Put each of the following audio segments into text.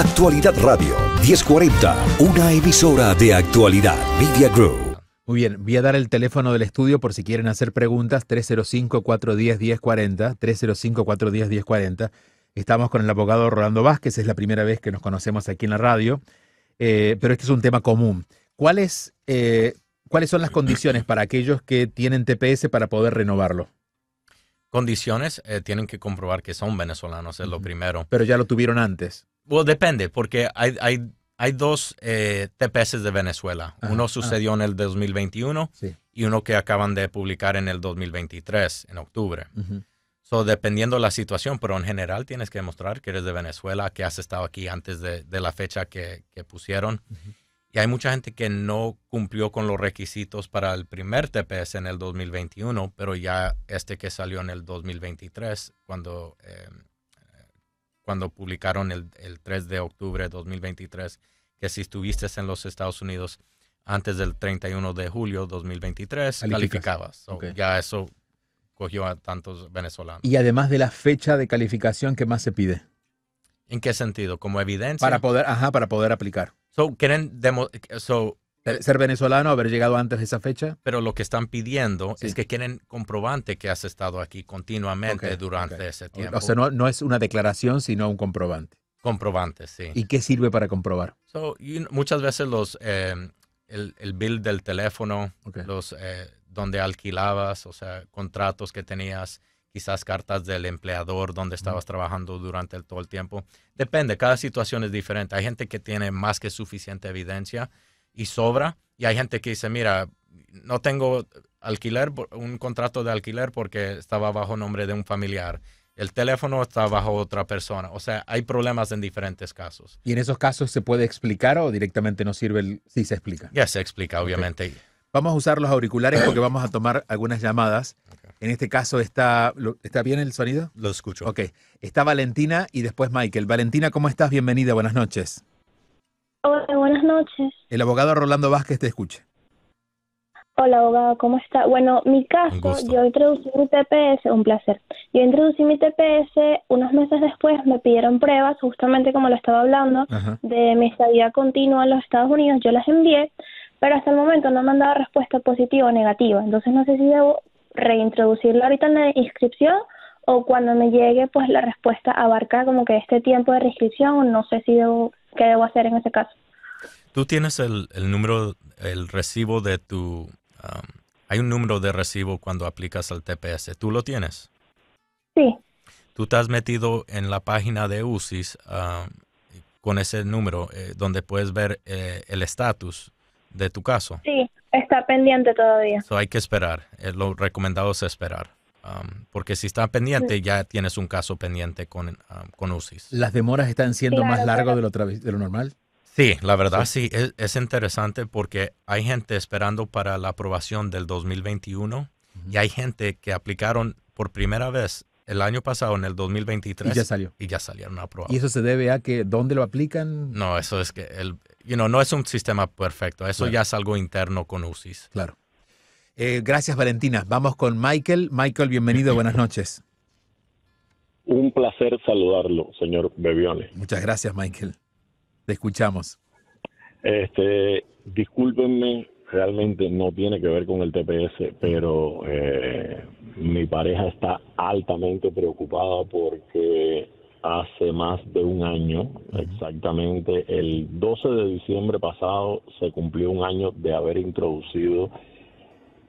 Actualidad Radio 1040, una emisora de actualidad Media Group. Muy bien, voy a dar el teléfono del estudio por si quieren hacer preguntas, 305-410-1040, 305-410-1040. Estamos con el abogado Rolando Vázquez, es la primera vez que nos conocemos aquí en la radio, eh, pero este es un tema común. ¿Cuáles, eh, ¿Cuáles son las condiciones para aquellos que tienen TPS para poder renovarlo? Condiciones, eh, tienen que comprobar que son venezolanos, es lo primero. Pero ya lo tuvieron antes. Bueno, depende, porque hay, hay, hay dos eh, TPS de Venezuela. Ajá, uno ah. sucedió en el 2021 Sí. y uno que acaban de publicar en el 2023, en octubre. Ujú. So, dependiendo la situación, pero en general tienes que demostrar que eres de Venezuela, que has estado aquí antes de, de la fecha que, que pusieron. Y hay mucha gente que no cumplió con los requisitos para el primer TPS en el 2021, pero ya este que salió en el 2023, cuando, eh, cuando publicaron el, el 3 de octubre de 2023, que si estuviste en los Estados Unidos antes del 31 de julio 2023, Calificas. calificabas. So, Ok. Ya eso cogió a tantos venezolanos. Y además de la fecha de calificación, ¿qué más se pide? ¿En qué sentido? ¿Como evidencia? Para poder, ajá, para poder aplicar. So, quieren demo- so, Ser venezolano, haber llegado antes de esa fecha. pero lo que están pidiendo Sí. es que quieren comprobante que has estado aquí continuamente durante ese tiempo. O sea, no, no es una declaración, sino un comprobante. comprobante, sí. ¿Y qué sirve para comprobar? So, you- muchas veces los eh, el, el bill del teléfono, los eh, donde alquilabas, o sea, contratos que tenías, quizás cartas del empleador donde estabas trabajando durante el- todo el tiempo. Depende, cada situación es diferente. Hay gente que tiene más que suficiente evidencia y sobra, y hay gente que dice, mira, no tengo alquiler, un contrato de alquiler porque estaba bajo nombre de un familiar. El teléfono está bajo otra persona. O sea, hay problemas en diferentes casos. ¿Y en esos casos se puede explicar o directamente no sirve el... Sí, se explica. Ya se explica, obviamente. Vamos a usar los auriculares porque vamos a tomar algunas llamadas. En este caso está... ¿lo- ¿Está bien el sonido? Lo escucho. Ok. Está Valentina y después Michael. Valentina, ¿cómo estás? Bienvenida, buenas noches. Hola, buenas noches. El abogado Rolando Vázquez te escucha. Hola, abogado, ¿cómo está? Bueno, mi caso, yo introducí mi TPS, un placer. Yo introducí mi TPS, unos meses después me pidieron pruebas, justamente como lo estaba hablando, Ajá. de mi estadía continua en los Estados Unidos. Yo las envié, pero hasta el momento no me han dado respuesta positiva o negativa. Entonces no sé si debo reintroducirlo ahorita en la inscripción o cuando me llegue, pues la respuesta abarca como que este tiempo de reinscripción no sé si debo, qué debo hacer en ese caso. Tú tienes el, el número, el recibo de tu... um, hay un número de recibo cuando aplicas al TPS. ¿Tú lo tienes? Sí, Tú te has metido en la página de UCIS um, con ese número eh, donde puedes ver eh, el estatus de tu caso. sí, está pendiente todavía. So hay que esperar. Eh, lo recomendado es esperar. Um, porque si está pendiente, ya tienes un caso pendiente con, um, con UCIS. ¿Las demoras están siendo Claro, más largas pero- de de lo normal? Sí, la verdad sí, es, es interesante porque hay gente esperando para la aprobación del 2021 y hay gente que aplicaron por primera vez el año pasado en el 2023 Y ya salió. y ya salieron aprobados. ¿Y eso se debe a que dónde lo aplican? No, eso es que el, you know, no es un sistema perfecto, eso Claro. ya es algo interno con UCIS. Claro. Eh, gracias, Valentina. Vamos con Michael. Michael, bienvenido. Buenas noches. Un placer saludarlo, señor Bebione. Muchas gracias, Michael. Te escuchamos. Este, discúlpenme, realmente no tiene que ver con el TPS, pero eh, mi pareja está altamente preocupada porque hace más de un año, exactamente el 12 de diciembre pasado, se cumplió un año de haber introducido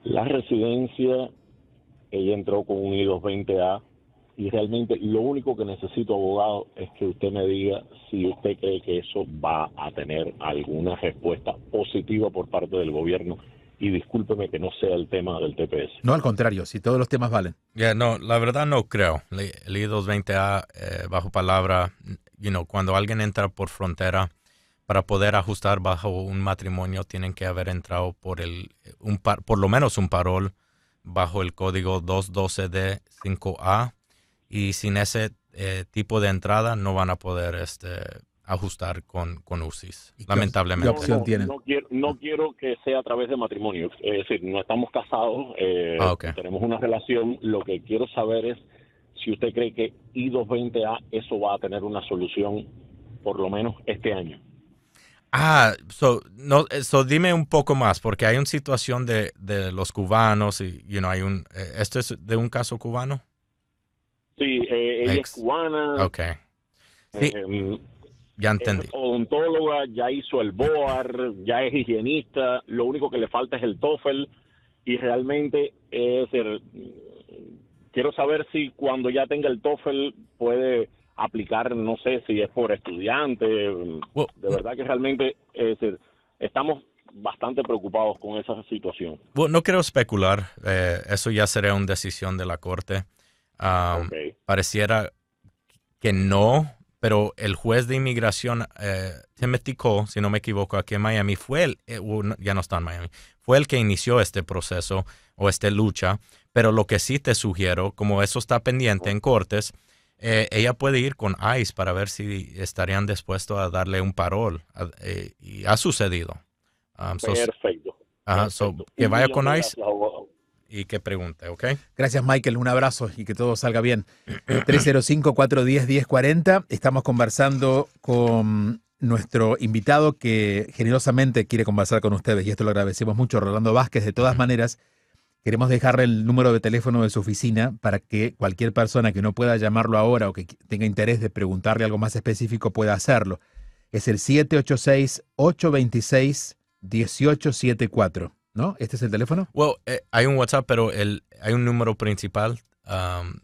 la residencia. Ella entró con un I-220A y realmente lo único que necesito, abogado, es que usted me diga si usted cree que eso va a tener alguna respuesta positiva por parte del gobierno. Y discúlpeme que no sea el tema del TPS. No, al contrario, si todos los temas valen. Ya, no, la verdad no creo. El I-220A, eh, bajo palabra, you know, cuando alguien entra por frontera, para poder ajustar bajo un matrimonio, tienen que haber entrado por el, un par- por lo menos un parol bajo el código 212D5A y sin ese eh, tipo de entrada no van a poder este, ajustar con, con UCIS, ¿Y qué op- lamentablemente. qué opción no, tienen? No quiero, no quiero que sea a través de matrimonio. Es decir, no estamos casados, eh, Ah, tenemos una relación. Lo que quiero saber es si usted cree que I-220A eso va a tener una solución por lo menos este año. Ah, so, no, eh, so dime un poco más, porque hay una situación de, de los cubanos y, you know, hay un, eh, ¿esto es de un caso cubano? Sí, eh, ella Ex- es cubana, Ok, sí. eh, ya entendí. es odontóloga, ya hizo el BOAR, ya es higienista, lo único que le falta es el TOEFL y realmente es el- quiero saber si cuando ya tenga el TOEFL puede aplicar, no sé si es por estudiante, Well, de verdad que realmente es decir, estamos bastante preocupados con esa situación. No quiero especular, eh, eso ya sería una decisión de la corte. Um, Ok. Pareciera que no, pero el juez de inmigración, eh, Timothy Cole, si no me equivoco, aquí en Miami, fue el, eh, ya no está en Miami, fue el que inició este proceso o esta lucha, pero lo que sí te sugiero, como eso está pendiente en cortes, eh, ella puede ir con ICE para ver si estarían dispuestos a darle un parol, a- eh, y ha sucedido. Um, so- Perfecto. Ajá, so, que vaya con ICE y que pregunte, ¿ok? Gracias, Michael. Un abrazo y que todo salga bien. 305-410-1040. Estamos conversando con nuestro invitado que generosamente quiere conversar con ustedes y esto lo agradecemos mucho, Rolando Vázquez. De todas maneras, queremos dejarle el número de teléfono de su oficina para que cualquier persona que no pueda llamarlo ahora o que tenga interés de preguntarle algo más específico pueda hacerlo. Es el 786-826-1874. ¿No? ¿Este es el teléfono? Well, eh, hay un WhatsApp, pero el, hay un número principal, um,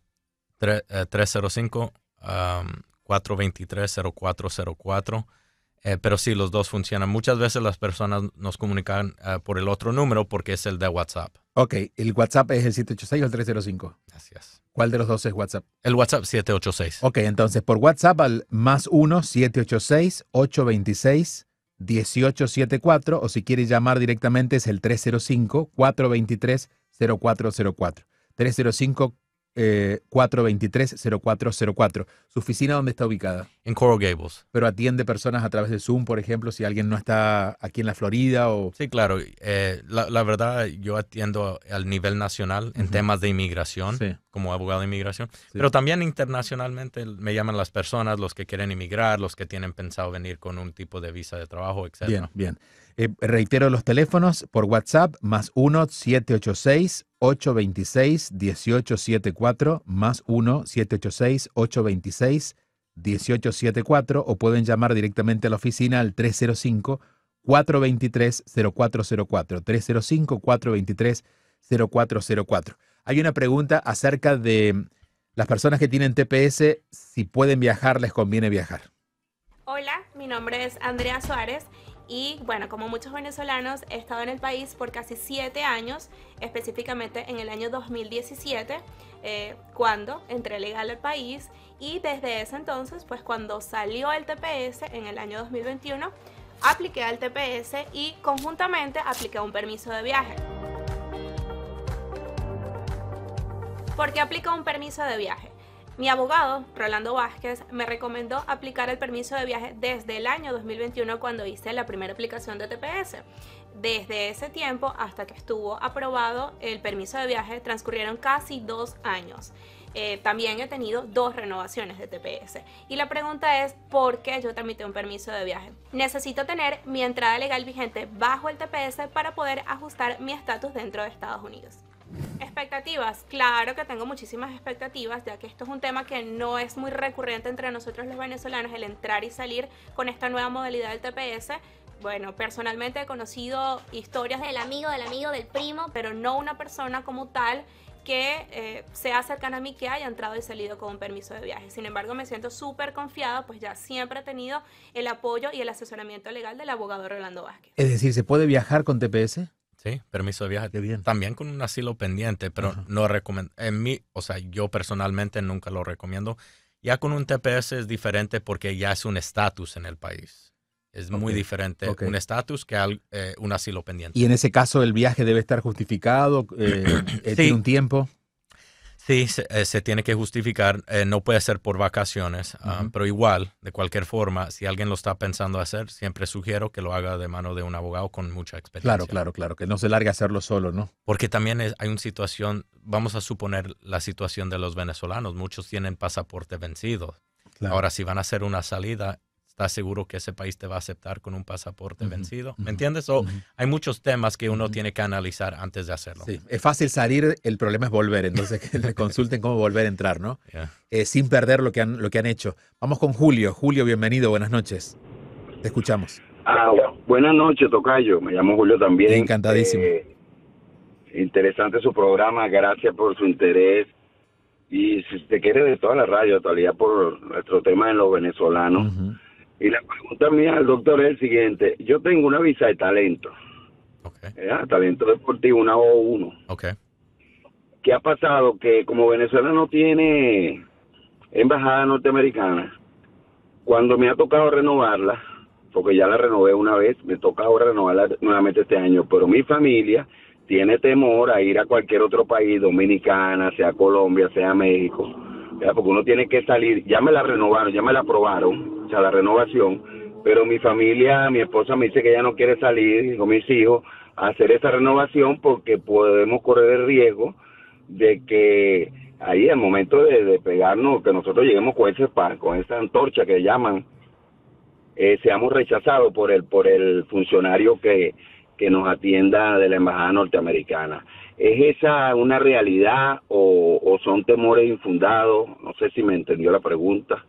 tre- eh, 305 um, 423-0404. Eh, pero sí, los dos funcionan. Muchas veces las personas nos comunican eh, por el otro número porque es el de WhatsApp. Ok, el WhatsApp es el 786 o el 305. Gracias. ¿Cuál de los dos es WhatsApp? El WhatsApp 786. Ok, entonces por WhatsApp al más 1-786-826-1874 o si quiere llamar directamente es el 305-423-0404. 305-423-0404. ¿Su oficina dónde está ubicada? En Coral Gables. Pero atiende personas a través de Zoom, por ejemplo, si alguien no está aquí en la Florida o... Sí, claro. eh, la, la verdad, yo atiendo al nivel nacional en temas de inmigración, Sí. como abogado de inmigración, pero también internacionalmente me llaman las personas, los que quieren inmigrar, los que tienen pensado venir con un tipo de visa de trabajo, etc. Bien, bien. Eh, reitero los teléfonos por WhatsApp, más 1-786-826-1874, más 1-786-826-1874, o pueden llamar directamente a la oficina al 305-423-0404, 305-423-0404. Hay una pregunta acerca de las personas que tienen TPS, si pueden viajar, les conviene viajar. Hola, mi nombre es Andrea Suárez y bueno, como muchos venezolanos, he estado en el país por casi siete años, específicamente en el año 2017, eh, cuando entré legal al país y desde ese entonces, pues cuando salió el TPS en el año 2021, apliqué al TPS y conjuntamente apliqué un permiso de viaje. ¿Por qué aplico un permiso de viaje? Mi abogado, Rolando Vázquez, me recomendó aplicar el permiso de viaje desde el año 2021 cuando hice la primera aplicación de TPS. Desde ese tiempo hasta que estuvo aprobado el permiso de viaje transcurrieron casi dos años. Eh, también he tenido dos renovaciones de TPS. Y la pregunta es, ¿por qué yo tramité un permiso de viaje? Necesito tener mi entrada legal vigente bajo el TPS para poder ajustar mi estatus dentro de Estados Unidos. Expectativas, claro que tengo muchísimas expectativas, ya que esto es un tema que no es muy recurrente entre nosotros los venezolanos, el entrar y salir con esta nueva modalidad del TPS. Bueno, personalmente he conocido historias Del amigo, del amigo, del primo. pero no una persona como tal que eh, sea cercana a mí que haya entrado y salido con un permiso de viaje. Sin embargo, me siento súper confiada, pues ya siempre he tenido el apoyo y el asesoramiento legal del abogado Rolando Vázquez. Es decir, ¿se puede viajar con TPS? Sí, permiso de viaje. Qué bien. También con un asilo pendiente, pero Ajá. no recomiendo. En mí, o sea, yo personalmente nunca lo recomiendo. Ya con un TPS es diferente porque ya es un estatus en el país. Es muy diferente un estatus que al- eh, un asilo pendiente. Y en ese caso el viaje debe estar justificado, eh, eh, Sí. tiene un tiempo. Sí, se, eh, se tiene que justificar. eh, no puede ser por vacaciones, ah, pero igual, de cualquier forma, si alguien lo está pensando hacer, siempre sugiero que lo haga de mano de un abogado con mucha experiencia. Claro, claro, claro, que no se largue a hacerlo solo, ¿no? Porque también es- hay una situación, vamos a suponer la situación de los venezolanos, muchos tienen pasaporte vencido. Claro. Ahora, si van a hacer una salida, estás seguro que ese país te va a aceptar con un pasaporte vencido. ¿Me entiendes? O hay muchos temas que uno tiene que analizar antes de hacerlo. Sí, es fácil salir, el problema es volver, entonces que le consulten cómo volver a entrar, ¿no? Eh, sin perder lo que, han, lo que han hecho. Vamos con Julio. Julio, bienvenido, buenas noches. Te escuchamos. Ah, buenas noches, Tocayo. Me llamo Julio también. Encantadísimo. Eh, interesante su programa, gracias por su interés. Y si te quiere de toda la radio, actualidad por nuestro tema en los venezolanos. Y la pregunta mía al doctor es el siguiente. Yo tengo una visa de talento. Talento deportivo, una O1. Okay. ¿Qué ha pasado? Que como Venezuela no tiene embajada norteamericana, cuando me ha tocado renovarla, porque ya la renové una vez, me toca ahora renovarla nuevamente este año, pero mi familia tiene temor a ir a cualquier otro país, Dominicana, sea Colombia, sea México, porque uno tiene que salir, ya me la renovaron, ya me la aprobaron, o la renovación, pero mi familia, mi esposa me dice que ella no quiere salir con mis hijos a hacer esa renovación porque podemos correr el riesgo de que ahí al momento de, pegarnos, que nosotros lleguemos con ese con esa antorcha que llaman, eh, seamos rechazados por el, por el funcionario que, que nos atienda de la embajada norteamericana. ¿Es esa una realidad o, son temores infundados? No sé si me entendió la pregunta.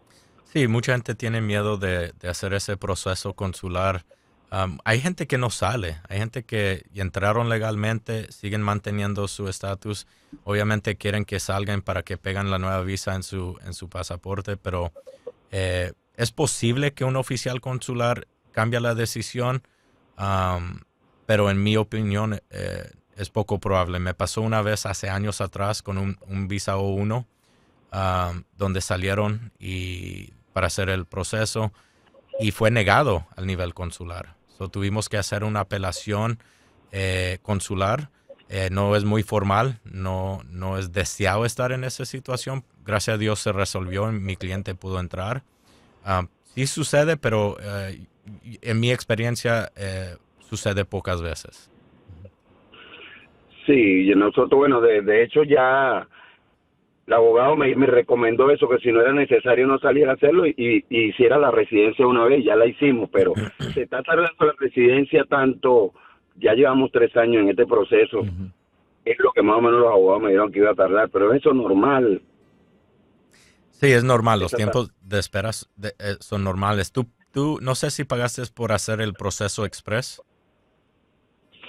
Sí, mucha gente tiene miedo de, hacer ese proceso consular. hay gente que no sale, hay gente que entraron legalmente, siguen manteniendo su estatus. Obviamente quieren que salgan para que pegan la nueva visa en su, en su pasaporte, pero eh, es posible que un oficial consular cambie la decisión pero en mi opinión eh, es poco probable. Me pasó una vez hace años atrás con un, visa O1, um, donde salieron y para hacer el proceso y fue negado al nivel consular. So, tuvimos que hacer una apelación eh, consular. Eh, no es muy formal, no, no es deseado estar en esa situación. Gracias a Dios se resolvió y mi cliente pudo entrar. Um, sí sucede, pero en mi experiencia sucede pocas veces. Sí, nosotros, bueno, de, hecho ya el abogado me, recomendó eso, que si no era necesario no salir a hacerlo y, hiciera la residencia una vez, ya la hicimos, pero se está tardando la residencia tanto, ya llevamos tres años en este proceso, es lo que más o menos los abogados me dijeron que iba a tardar, pero eso es normal. Sí, es normal, los tiempos de espera eh, son normales. Tú, tú, no sé si pagaste por hacer el proceso express.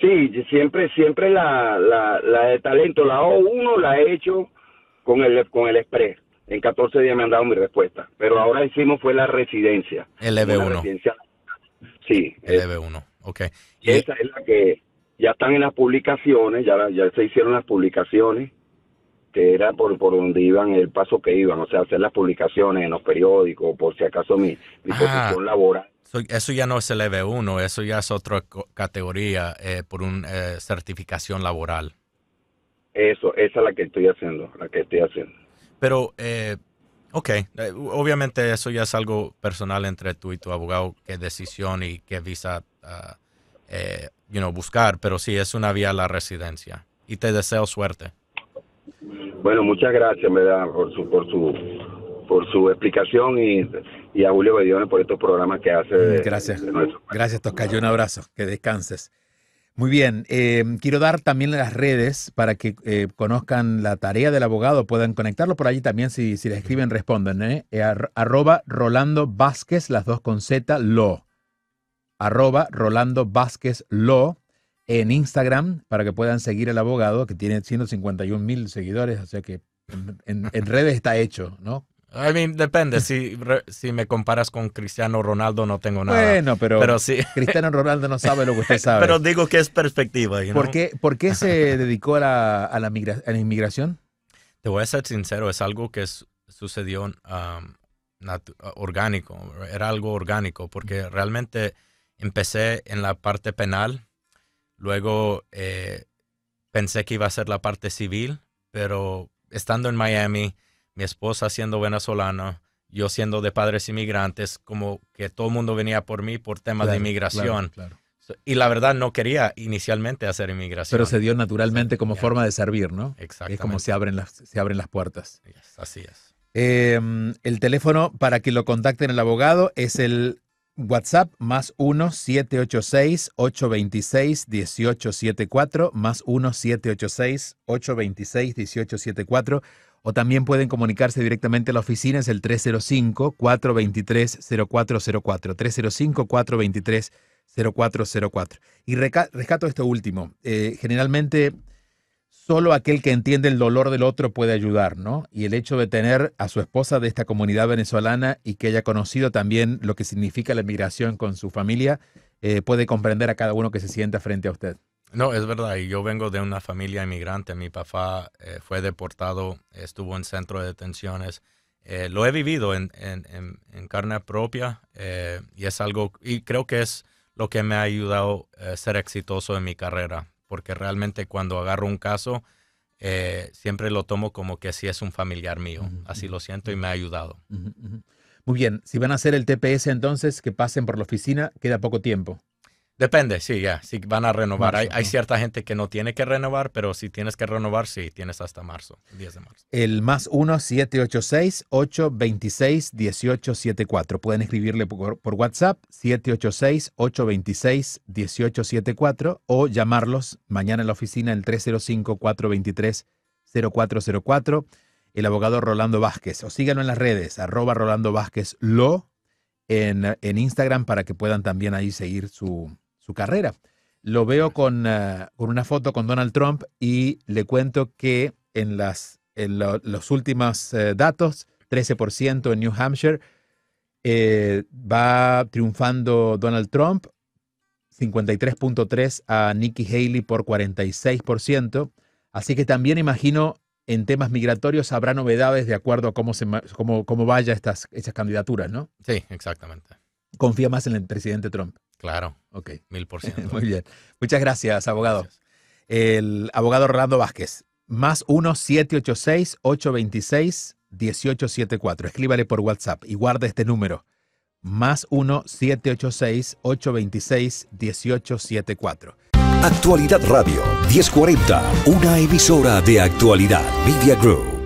Sí, siempre, siempre la, la, la de talento, la O1 la he hecho con el, con el Express. En 14 días me han dado mi respuesta. Pero ahora hicimos fue la residencia. El EB1. Sí. El EB1, ok. Y esa es la que ya están en las publicaciones, ya, ya se hicieron las publicaciones, que era por, por donde iban, el paso que iban, o sea, hacer las publicaciones en los periódicos, por si acaso mi, mi ah. posición laboral eso ya no es el EB1, eso ya es otra categoría eh, por una eh, certificación laboral. Eso, esa es la que estoy haciendo, la que estoy haciendo. Pero, eh, ok, eh, obviamente eso ya es algo personal entre tú y tu abogado, qué decisión y qué visa uh, you know, buscar, pero sí, es una vía a la residencia. Y te deseo suerte. Bueno, muchas gracias, ¿verdad? Por su, por su por su explicación y, a Julio Bediones por estos programas que hace. Mm, gracias. Gracias, Toscayo. Un abrazo. Que descanses. Muy bien. Eh, quiero dar también las redes para que eh, conozcan la tarea del abogado, puedan conectarlo por allí también. Si, si le escriben, responden. ¿eh? eh arroba Rolando Vázquez, las dos con Z, lo. Arroba Rolando Vázquez, lo en Instagram para que puedan seguir al abogado que tiene 151 mil seguidores, o sea que en, redes está hecho, ¿no? I mean, depende. Si, si me comparas con Cristiano Ronaldo, no tengo nada. Bueno, pero, Cristiano Ronaldo no sabe lo que usted sabe. pero digo que es perspectiva. ¿Por, qué, ¿Por, qué, se dedicó a la, a, la la inmigración? Te voy a ser sincero, es algo que sucedió um, orgánico. Era algo orgánico, porque realmente empecé en la parte penal. Luego eh, pensé que iba a ser la parte civil, pero estando en Miami mi esposa siendo venezolana, yo siendo de padres inmigrantes, como que todo el mundo venía por mí por temas de inmigración. Y la verdad no quería inicialmente hacer inmigración. Pero se dio naturalmente como forma de servir, ¿no? Exactamente. Es como se abren las, se abren las puertas. así es. Em, el teléfono para que lo contacten el abogado es el WhatsApp más 1-786-826-1874, más 1-786-826-1874, o también pueden comunicarse directamente a la oficina, es el 305-423-0404, 305-423-0404. Y rescato esto último, eh, generalmente solo aquel que entiende el dolor del otro puede ayudar, ¿no? Y el hecho de tener a su esposa de esta comunidad venezolana y que haya conocido también lo que significa la migración con su familia, eh, puede comprender a cada uno que se sienta frente a usted. No, es verdad. Y yo vengo de una familia inmigrante. Mi papá eh, fue deportado, estuvo en centro de detenciones. Eh, lo he vivido en, carne propia y es algo, y creo que es lo que me ha ayudado a ser exitoso en mi carrera porque realmente cuando agarro un caso, eh, siempre lo tomo como que si es un familiar mío. Así lo siento y me ha ayudado. Muy bien, si van a hacer el TPS entonces, que pasen por la oficina, queda poco tiempo. Depende, sí, ya, si van a renovar. hay, cierta gente que no tiene que renovar, pero si tienes que renovar, sí, tienes hasta marzo, 10 de marzo. El más 1-786-826-1874. Pueden escribirle por, WhatsApp 786-826-1874 o llamarlos mañana en la oficina el 305-423-0404. El abogado Rolando Vázquez. O síganlo en las redes, arroba Rolando Vázquez Lo en, en Instagram para que puedan también ahí seguir su, carrera. Lo veo con, eh, con, una foto con Donald Trump y le cuento que en, las, en los últimos eh, datos, 13% en New Hampshire, eh, va triunfando Donald Trump, 53.3 a Nikki Haley por 46%. Así que también imagino en temas migratorios habrá novedades de acuerdo a cómo, se, cómo, cómo vaya estas, estas candidaturas, ¿no? Sí, exactamente. Confía más en el presidente Trump. Claro. Ok. Mil por ciento. Muy bien. Muchas gracias, abogado. El abogado Rolando Vázquez. Más 1-786-826-1874. Escríbale por WhatsApp y guarda este número. Más 1-786-826-1874. Actualidad Radio 1040, una emisora de actualidad Media Group.